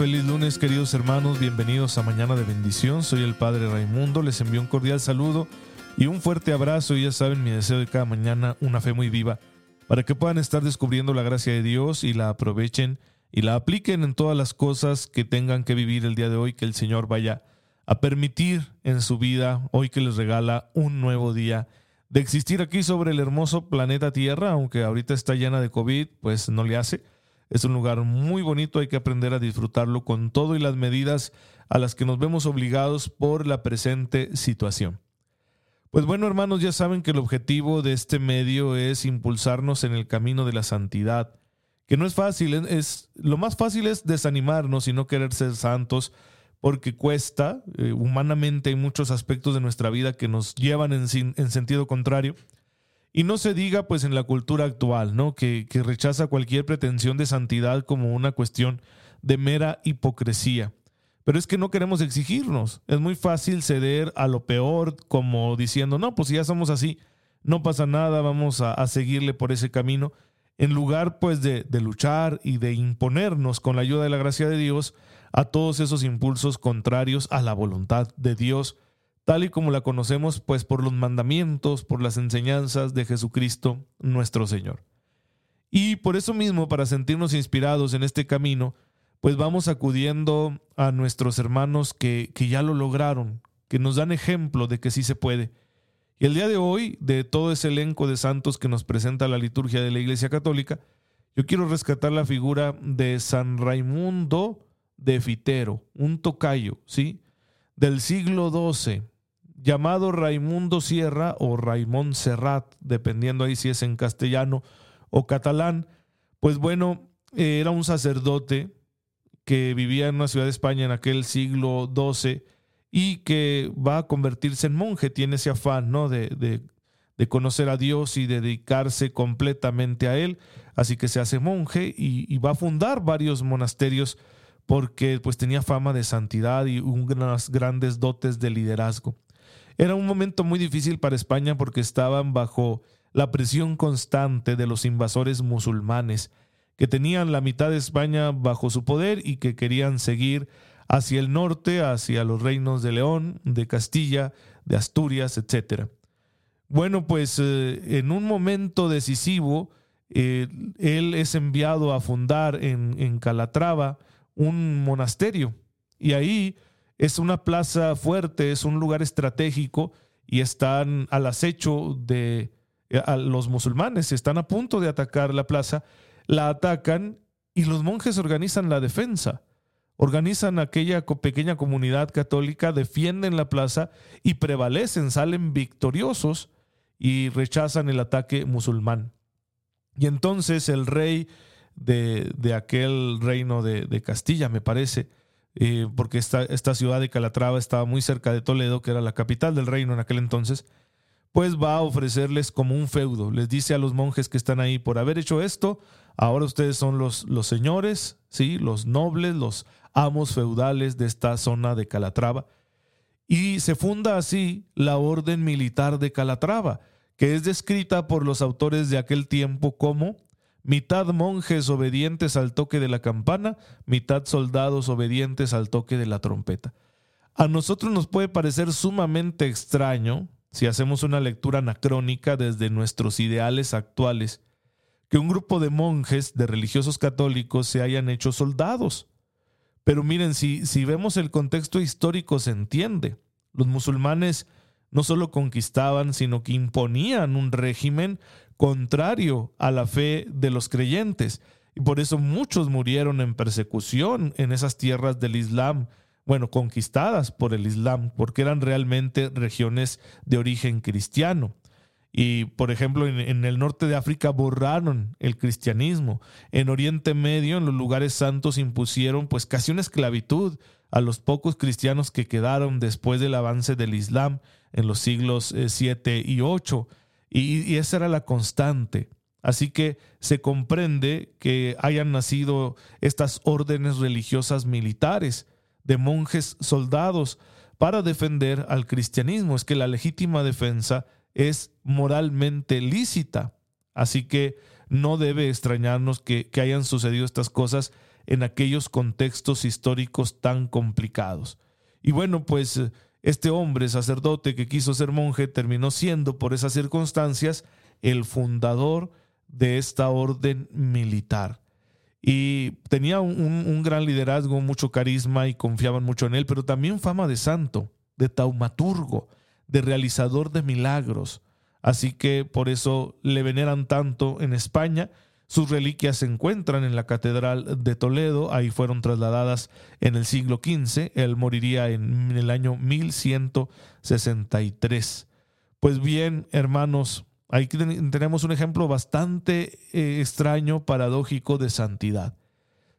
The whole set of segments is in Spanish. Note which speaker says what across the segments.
Speaker 1: Feliz lunes queridos hermanos, bienvenidos a Mañana de Bendición, soy el Padre Raimundo, les envío un cordial saludo y un fuerte abrazo. Y ya saben mi deseo de cada mañana, una fe muy viva, para que puedan estar descubriendo la gracia de Dios y la aprovechen y la apliquen en todas las cosas que tengan que vivir el día de hoy, que el Señor vaya a permitir en su vida, hoy que les regala un nuevo día de existir aquí sobre el hermoso planeta Tierra, aunque ahorita está llena de COVID, pues no le hace es un lugar muy bonito, hay que aprender a disfrutarlo con todo y las medidas a las que nos vemos obligados por la presente situación. Pues bueno, hermanos, ya saben que el objetivo de este medio es impulsarnos en el camino de la santidad, que no es fácil, es lo más fácil es desanimarnos y no querer ser santos, porque cuesta, eh, humanamente hay muchos aspectos de nuestra vida que nos llevan en, en sentido contrario. Y no se diga pues en la cultura actual, ¿no? Que, que rechaza cualquier pretensión de santidad como una cuestión de mera hipocresía. Pero es que no queremos exigirnos. Es muy fácil ceder a lo peor como diciendo, no, pues si ya somos así, no pasa nada, vamos a, a seguirle por ese camino. En lugar pues de, de luchar y de imponernos con la ayuda de la gracia de Dios a todos esos impulsos contrarios a la voluntad de Dios tal y como la conocemos, pues por los mandamientos, por las enseñanzas de Jesucristo nuestro Señor. Y por eso mismo, para sentirnos inspirados en este camino, pues vamos acudiendo a nuestros hermanos que, que ya lo lograron, que nos dan ejemplo de que sí se puede. Y el día de hoy, de todo ese elenco de santos que nos presenta la liturgia de la Iglesia Católica, yo quiero rescatar la figura de San Raimundo de Fitero, un tocayo, ¿sí? Del siglo XII, llamado Raimundo Sierra o Raimón Serrat, dependiendo ahí si es en castellano o catalán, pues bueno, era un sacerdote que vivía en una ciudad de España en aquel siglo XII y que va a convertirse en monje, tiene ese afán ¿no? de, de, de conocer a Dios y dedicarse completamente a Él, así que se hace monje y, y va a fundar varios monasterios porque pues tenía fama de santidad y unas grandes dotes de liderazgo. Era un momento muy difícil para España porque estaban bajo la presión constante de los invasores musulmanes, que tenían la mitad de España bajo su poder y que querían seguir hacia el norte, hacia los reinos de León, de Castilla, de Asturias, etc. Bueno, pues eh, en un momento decisivo, eh, él es enviado a fundar en, en Calatrava un monasterio y ahí es una plaza fuerte, es un lugar estratégico y están al acecho de a los musulmanes, están a punto de atacar la plaza, la atacan y los monjes organizan la defensa, organizan aquella pequeña comunidad católica, defienden la plaza y prevalecen, salen victoriosos y rechazan el ataque musulmán. Y entonces el rey de, de aquel reino de, de Castilla, me parece, eh, porque esta, ciudad de Calatrava estaba muy cerca de Toledo, que era la capital del reino en aquel entonces, pues va a ofrecerles como un feudo. Les dice a los monjes que están ahí, por haber hecho esto, ahora ustedes son los, los señores, ¿sí? los nobles, los amos feudales de esta zona de Calatrava. Y se funda así la Orden Militar de Calatrava, que es descrita por los autores de aquel tiempo como mitad monjes obedientes al toque de la campana, mitad soldados obedientes al toque de la trompeta. A nosotros nos puede parecer sumamente extraño, si hacemos una lectura anacrónica desde nuestros ideales actuales, que un grupo de monjes, de religiosos católicos, se hayan hecho soldados. Pero miren, si, si vemos el contexto histórico se entiende. Los musulmanes no solo conquistaban, sino que imponían un régimen contrario a la fe de los creyentes. Y por eso muchos murieron en persecución en esas tierras del Islam, bueno, conquistadas por el Islam, porque eran realmente regiones de origen cristiano. Y, por ejemplo, en, el norte de África borraron el cristianismo. En Oriente Medio, en los lugares santos, impusieron pues casi una esclavitud a los pocos cristianos que quedaron después del avance del Islam en los siglos 7 eh, y 8. Y esa era la constante. Así que se comprende que hayan nacido estas órdenes religiosas militares de monjes soldados para defender al cristianismo. Es que la legítima defensa es moralmente lícita. Así que no debe extrañarnos que, hayan sucedido estas cosas en aquellos contextos históricos tan complicados. Y bueno, pues este hombre sacerdote que quiso ser monje terminó siendo por esas circunstancias el fundador de esta orden militar. Y tenía un, gran liderazgo, mucho carisma y confiaban mucho en él, pero también fama de santo, de taumaturgo, de realizador de milagros. Así que por eso le veneran tanto en España. Sus reliquias se encuentran en la Catedral de Toledo, ahí fueron trasladadas en el siglo XV, él moriría en el año 1163. Pues bien, hermanos, Ahí tenemos un ejemplo bastante eh, extraño, paradójico de santidad.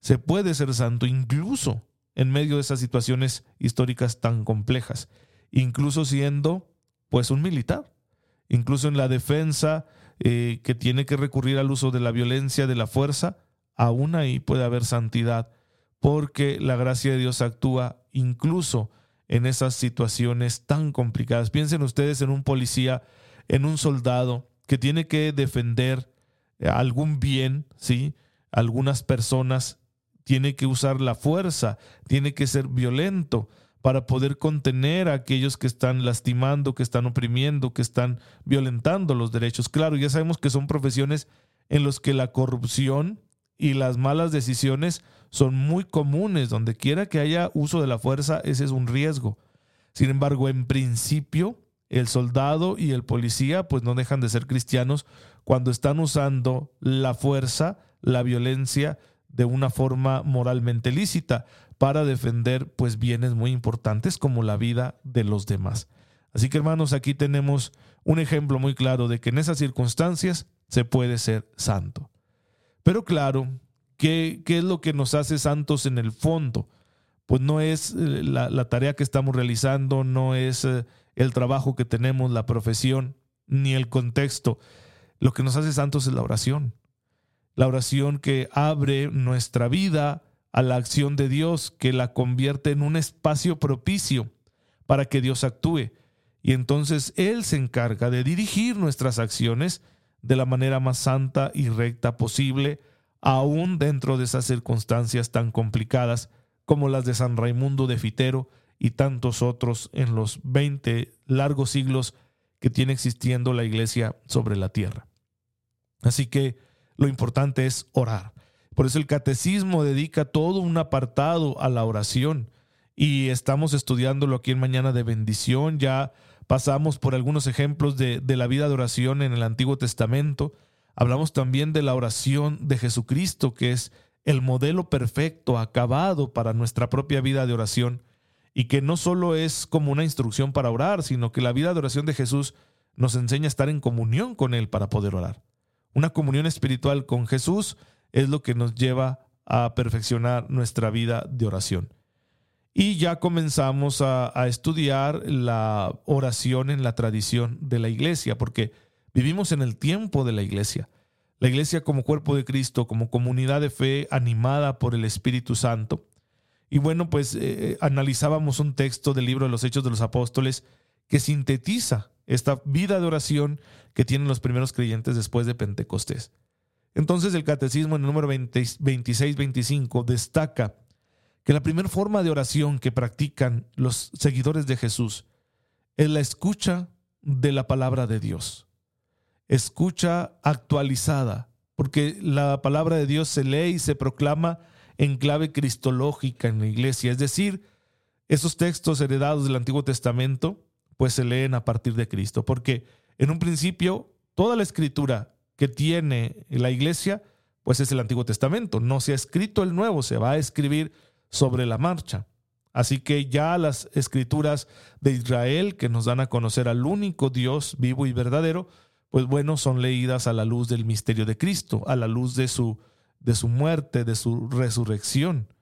Speaker 1: Se puede ser santo incluso en medio de esas situaciones históricas tan complejas, incluso siendo pues un militar, incluso en la defensa eh, que tiene que recurrir al uso de la violencia, de la fuerza, aún ahí puede haber santidad, porque la gracia de Dios actúa incluso en esas situaciones tan complicadas. Piensen ustedes en un policía en un soldado que tiene que defender algún bien, ¿sí? Algunas personas tiene que usar la fuerza, tiene que ser violento para poder contener a aquellos que están lastimando, que están oprimiendo, que están violentando los derechos. Claro, ya sabemos que son profesiones en las que la corrupción y las malas decisiones son muy comunes. Donde quiera que haya uso de la fuerza, ese es un riesgo. Sin embargo, en principio, el soldado y el policía pues no dejan de ser cristianos cuando están usando la fuerza, la violencia de una forma moralmente lícita para defender pues bienes muy importantes como la vida de los demás. Así que hermanos, aquí tenemos un ejemplo muy claro de que en esas circunstancias se puede ser santo. Pero claro, ¿qué, qué es lo que nos hace santos en el fondo? Pues no es eh, la, la tarea que estamos realizando, no es eh, el trabajo que tenemos, la profesión, ni el contexto. Lo que nos hace santos es la oración. La oración que abre nuestra vida a la acción de Dios, que la convierte en un espacio propicio para que Dios actúe. Y entonces Él se encarga de dirigir nuestras acciones de la manera más santa y recta posible, aún dentro de esas circunstancias tan complicadas como las de San Raimundo de Fitero, y tantos otros en los 20 largos siglos que tiene existiendo la iglesia sobre la tierra. Así que lo importante es orar. Por eso el catecismo dedica todo un apartado a la oración y estamos estudiándolo aquí en Mañana de Bendición. Ya pasamos por algunos ejemplos de, la vida de oración en el Antiguo Testamento. Hablamos también de la oración de Jesucristo, que es el modelo perfecto, acabado para nuestra propia vida de oración y que no solo es como una instrucción para orar, sino que la vida de oración de Jesús nos enseña a estar en comunión con Él para poder orar. Una comunión espiritual con Jesús es lo que nos lleva a perfeccionar nuestra vida de oración. Y ya comenzamos a, estudiar la oración en la tradición de la iglesia, porque vivimos en el tiempo de la iglesia. La iglesia como cuerpo de Cristo, como comunidad de fe animada por el Espíritu Santo, y bueno, pues eh, eh, analizábamos un texto del libro de los Hechos de los Apóstoles que sintetiza esta vida de oración que tienen los primeros creyentes después de Pentecostés. Entonces el catecismo en el número 26-25 destaca que la primera forma de oración que practican los seguidores de Jesús es la escucha de la palabra de Dios. Escucha actualizada, porque la palabra de Dios se lee y se proclama en clave cristológica en la iglesia, es decir, esos textos heredados del Antiguo Testamento pues se leen a partir de Cristo, porque en un principio toda la escritura que tiene la iglesia pues es el Antiguo Testamento, no se ha escrito el Nuevo, se va a escribir sobre la marcha. Así que ya las escrituras de Israel que nos dan a conocer al único Dios vivo y verdadero, pues bueno, son leídas a la luz del misterio de Cristo, a la luz de su, de su muerte, de su resurrección.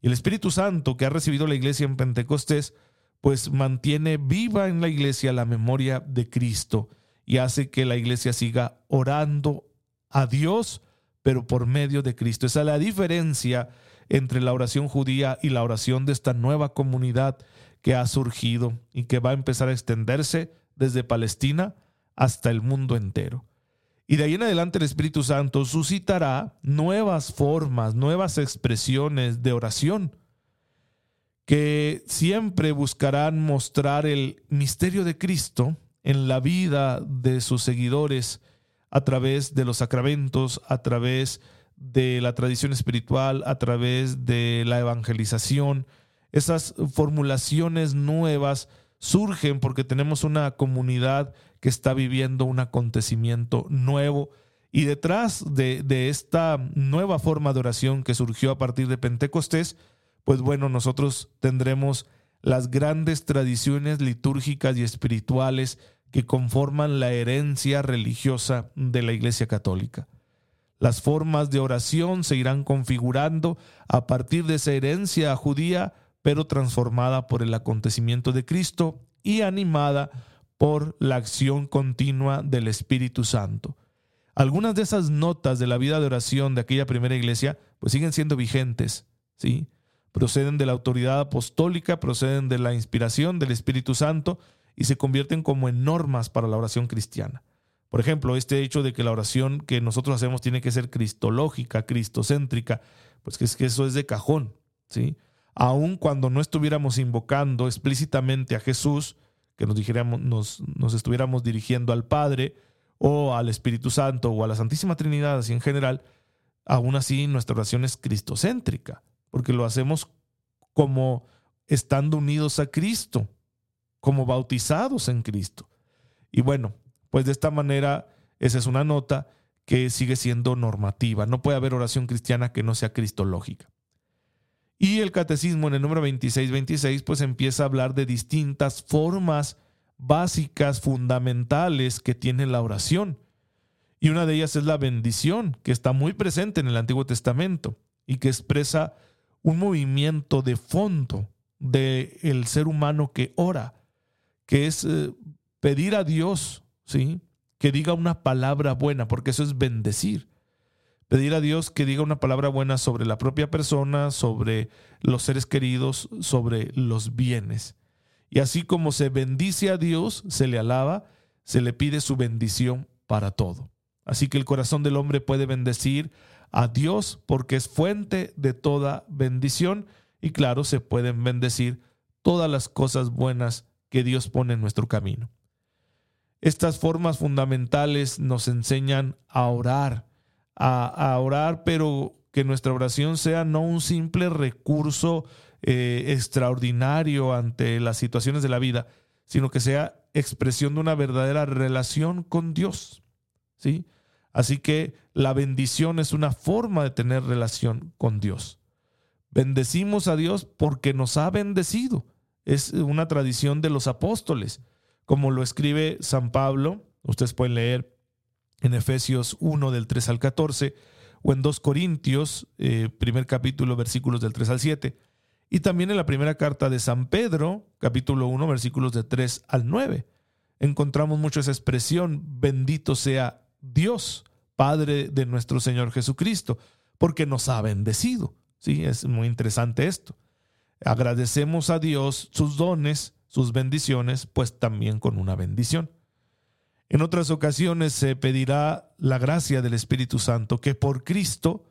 Speaker 1: Y el Espíritu Santo que ha recibido la iglesia en Pentecostés, pues mantiene viva en la iglesia la memoria de Cristo y hace que la iglesia siga orando a Dios, pero por medio de Cristo. Esa es la diferencia entre la oración judía y la oración de esta nueva comunidad que ha surgido y que va a empezar a extenderse desde Palestina hasta el mundo entero. Y de ahí en adelante el Espíritu Santo suscitará nuevas formas, nuevas expresiones de oración que siempre buscarán mostrar el misterio de Cristo en la vida de sus seguidores a través de los sacramentos, a través de la tradición espiritual, a través de la evangelización. Esas formulaciones nuevas surgen porque tenemos una comunidad que está viviendo un acontecimiento nuevo. Y detrás de, de, esta nueva forma de oración que surgió a partir de Pentecostés, pues bueno, nosotros tendremos las grandes tradiciones litúrgicas y espirituales que conforman la herencia religiosa de la Iglesia Católica. Las formas de oración se irán configurando a partir de esa herencia judía, pero transformada por el acontecimiento de Cristo y animada por la acción continua del Espíritu Santo. Algunas de esas notas de la vida de oración de aquella primera iglesia pues siguen siendo vigentes, ¿sí? Proceden de la autoridad apostólica, proceden de la inspiración del Espíritu Santo y se convierten como en normas para la oración cristiana. Por ejemplo, este hecho de que la oración que nosotros hacemos tiene que ser cristológica, cristocéntrica, pues que es que eso es de cajón, ¿sí? Aun cuando no estuviéramos invocando explícitamente a Jesús, que nos, dijéramos, nos, nos estuviéramos dirigiendo al Padre o al Espíritu Santo o a la Santísima Trinidad así en general, aún así nuestra oración es cristocéntrica, porque lo hacemos como estando unidos a Cristo, como bautizados en Cristo. Y bueno, pues de esta manera esa es una nota que sigue siendo normativa. No puede haber oración cristiana que no sea cristológica. Y el catecismo en el número 2626 pues empieza a hablar de distintas formas básicas, fundamentales que tiene la oración. Y una de ellas es la bendición, que está muy presente en el Antiguo Testamento y que expresa un movimiento de fondo del el ser humano que ora, que es eh, pedir a Dios, ¿sí? Que diga una palabra buena, porque eso es bendecir pedir a Dios que diga una palabra buena sobre la propia persona, sobre los seres queridos, sobre los bienes. Y así como se bendice a Dios, se le alaba, se le pide su bendición para todo. Así que el corazón del hombre puede bendecir a Dios porque es fuente de toda bendición y claro, se pueden bendecir todas las cosas buenas que Dios pone en nuestro camino. Estas formas fundamentales nos enseñan a orar, a, orar, pero que nuestra oración sea no un simple recurso eh, extraordinario ante las situaciones de la vida, sino que sea expresión de una verdadera relación con Dios. ¿sí? Así que la bendición es una forma de tener relación con Dios. Bendecimos a Dios porque nos ha bendecido. Es una tradición de los apóstoles, como lo escribe San Pablo. Ustedes pueden leer en Efesios 1 del 3 al 14 o en 2 Corintios, eh, primer capítulo, versículos del 3 al 7. Y también en la primera carta de San Pedro, capítulo 1, versículos de 3 al 9. Encontramos mucho esa expresión, bendito sea Dios, Padre de nuestro Señor Jesucristo, porque nos ha bendecido. Sí, es muy interesante esto. Agradecemos a Dios sus dones, sus bendiciones, pues también con una bendición. En otras ocasiones se pedirá la gracia del Espíritu Santo que por Cristo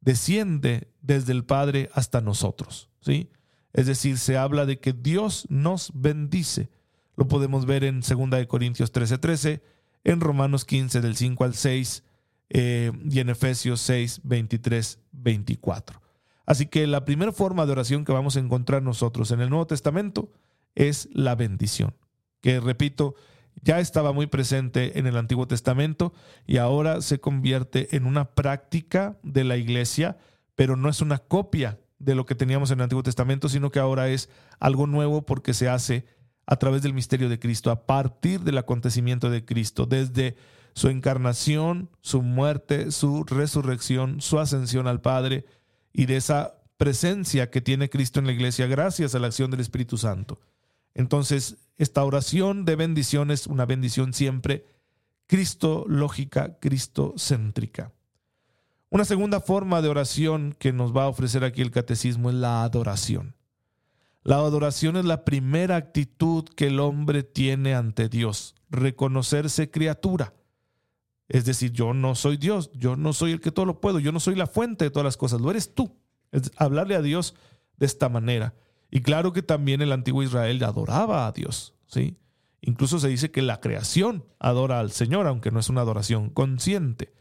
Speaker 1: desciende desde el Padre hasta nosotros, ¿sí? Es decir, se habla de que Dios nos bendice. Lo podemos ver en 2 Corintios 13:13, 13, en Romanos 15 del 5 al 6 eh, y en Efesios 6, 23, 24. Así que la primera forma de oración que vamos a encontrar nosotros en el Nuevo Testamento es la bendición, que repito, ya estaba muy presente en el Antiguo Testamento y ahora se convierte en una práctica de la iglesia, pero no es una copia de lo que teníamos en el Antiguo Testamento, sino que ahora es algo nuevo porque se hace a través del misterio de Cristo, a partir del acontecimiento de Cristo, desde su encarnación, su muerte, su resurrección, su ascensión al Padre y de esa presencia que tiene Cristo en la iglesia gracias a la acción del Espíritu Santo. Entonces, esta oración de bendición es una bendición siempre Cristo lógica, Cristo céntrica. Una segunda forma de oración que nos va a ofrecer aquí el catecismo es la adoración. La adoración es la primera actitud que el hombre tiene ante Dios, reconocerse criatura. Es decir, yo no soy Dios, yo no soy el que todo lo puedo, yo no soy la fuente de todas las cosas, lo eres tú. Es hablarle a Dios de esta manera. Y claro que también el antiguo Israel adoraba a Dios, ¿sí? Incluso se dice que la creación adora al Señor, aunque no es una adoración consciente.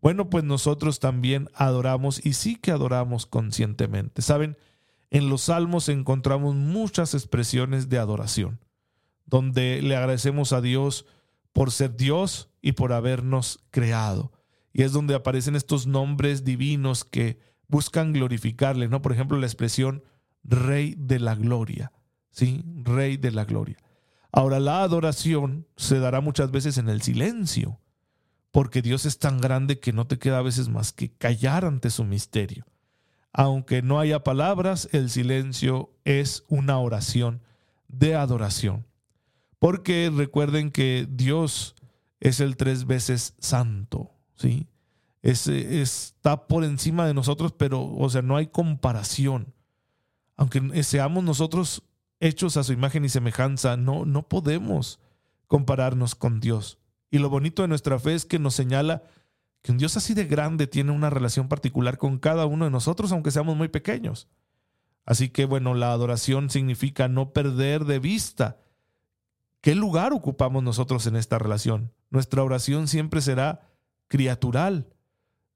Speaker 1: Bueno, pues nosotros también adoramos y sí que adoramos conscientemente. Saben, en los salmos encontramos muchas expresiones de adoración, donde le agradecemos a Dios por ser Dios y por habernos creado. Y es donde aparecen estos nombres divinos que buscan glorificarle, ¿no? Por ejemplo, la expresión Rey de la Gloria, ¿sí? Rey de la Gloria. Ahora, la adoración se dará muchas veces en el silencio, porque Dios es tan grande que no te queda a veces más que callar ante su misterio. Aunque no haya palabras, el silencio es una oración de adoración. Porque recuerden que Dios es el tres veces santo, ¿sí? Es, está por encima de nosotros, pero, o sea, no hay comparación. Aunque seamos nosotros hechos a su imagen y semejanza, no, no podemos compararnos con Dios. Y lo bonito de nuestra fe es que nos señala que un Dios así de grande tiene una relación particular con cada uno de nosotros, aunque seamos muy pequeños. Así que bueno, la adoración significa no perder de vista qué lugar ocupamos nosotros en esta relación. Nuestra oración siempre será criatural.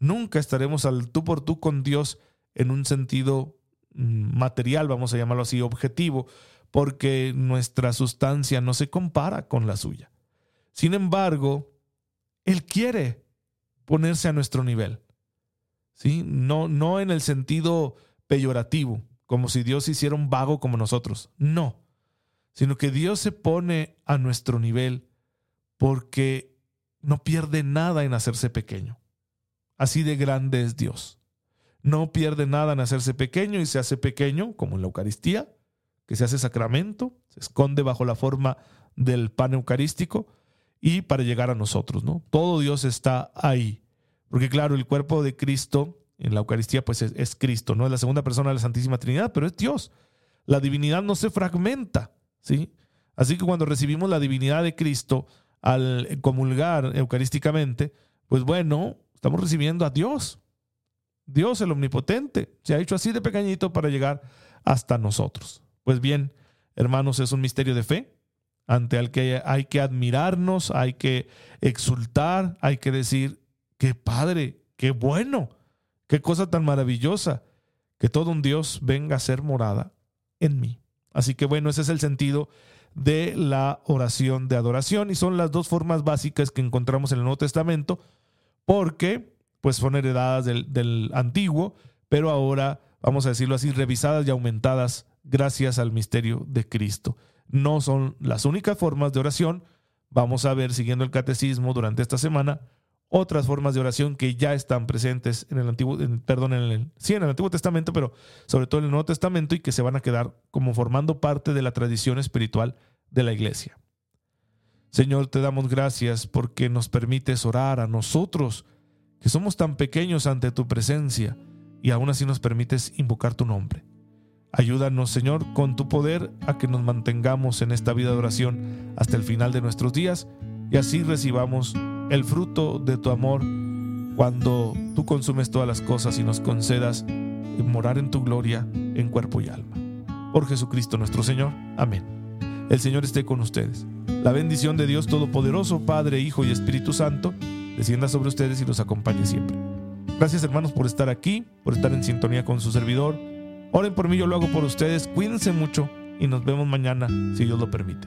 Speaker 1: Nunca estaremos al tú por tú con Dios en un sentido mm, material, vamos a llamarlo así, objetivo, porque nuestra sustancia no se compara con la suya. Sin embargo, Él quiere ponerse a nuestro nivel. ¿Sí? No, no en el sentido peyorativo, como si Dios hiciera un vago como nosotros. No, sino que Dios se pone a nuestro nivel porque no pierde nada en hacerse pequeño. Así de grande es Dios. No pierde nada en hacerse pequeño y se hace pequeño, como en la Eucaristía, que se hace sacramento, se esconde bajo la forma del pan eucarístico y para llegar a nosotros, ¿no? Todo Dios está ahí. Porque claro, el cuerpo de Cristo en la Eucaristía pues es, Cristo, no es la segunda persona de la Santísima Trinidad, pero es Dios. La divinidad no se fragmenta, ¿sí? Así que cuando recibimos la divinidad de Cristo al comulgar eucarísticamente, pues bueno, estamos recibiendo a Dios. Dios el omnipotente se ha hecho así de pequeñito para llegar hasta nosotros. Pues bien, hermanos, es un misterio de fe, ante el que hay que admirarnos, hay que exultar, hay que decir, qué padre, qué bueno, qué cosa tan maravillosa, que todo un Dios venga a ser morada en mí. Así que bueno, ese es el sentido de la oración de adoración y son las dos formas básicas que encontramos en el Nuevo Testamento porque pues son heredadas del, del antiguo, pero ahora, vamos a decirlo así, revisadas y aumentadas gracias al misterio de Cristo no son las únicas formas de oración. Vamos a ver, siguiendo el catecismo durante esta semana, otras formas de oración que ya están presentes en el Antiguo, perdón, en el, sí, en el Antiguo Testamento, pero sobre todo en el Nuevo Testamento y que se van a quedar como formando parte de la tradición espiritual de la iglesia. Señor, te damos gracias porque nos permites orar a nosotros, que somos tan pequeños ante tu presencia, y aún así nos permites invocar tu nombre. Ayúdanos, Señor, con tu poder a que nos mantengamos en esta vida de oración hasta el final de nuestros días y así recibamos el fruto de tu amor cuando tú consumes todas las cosas y nos concedas morar en tu gloria en cuerpo y alma. Por Jesucristo nuestro Señor. Amén. El Señor esté con ustedes. La bendición de Dios Todopoderoso, Padre, Hijo y Espíritu Santo, descienda sobre ustedes y los acompañe siempre. Gracias hermanos por estar aquí, por estar en sintonía con su servidor Oren por mí, yo lo hago por ustedes. Cuídense mucho y nos vemos mañana, si Dios lo permite.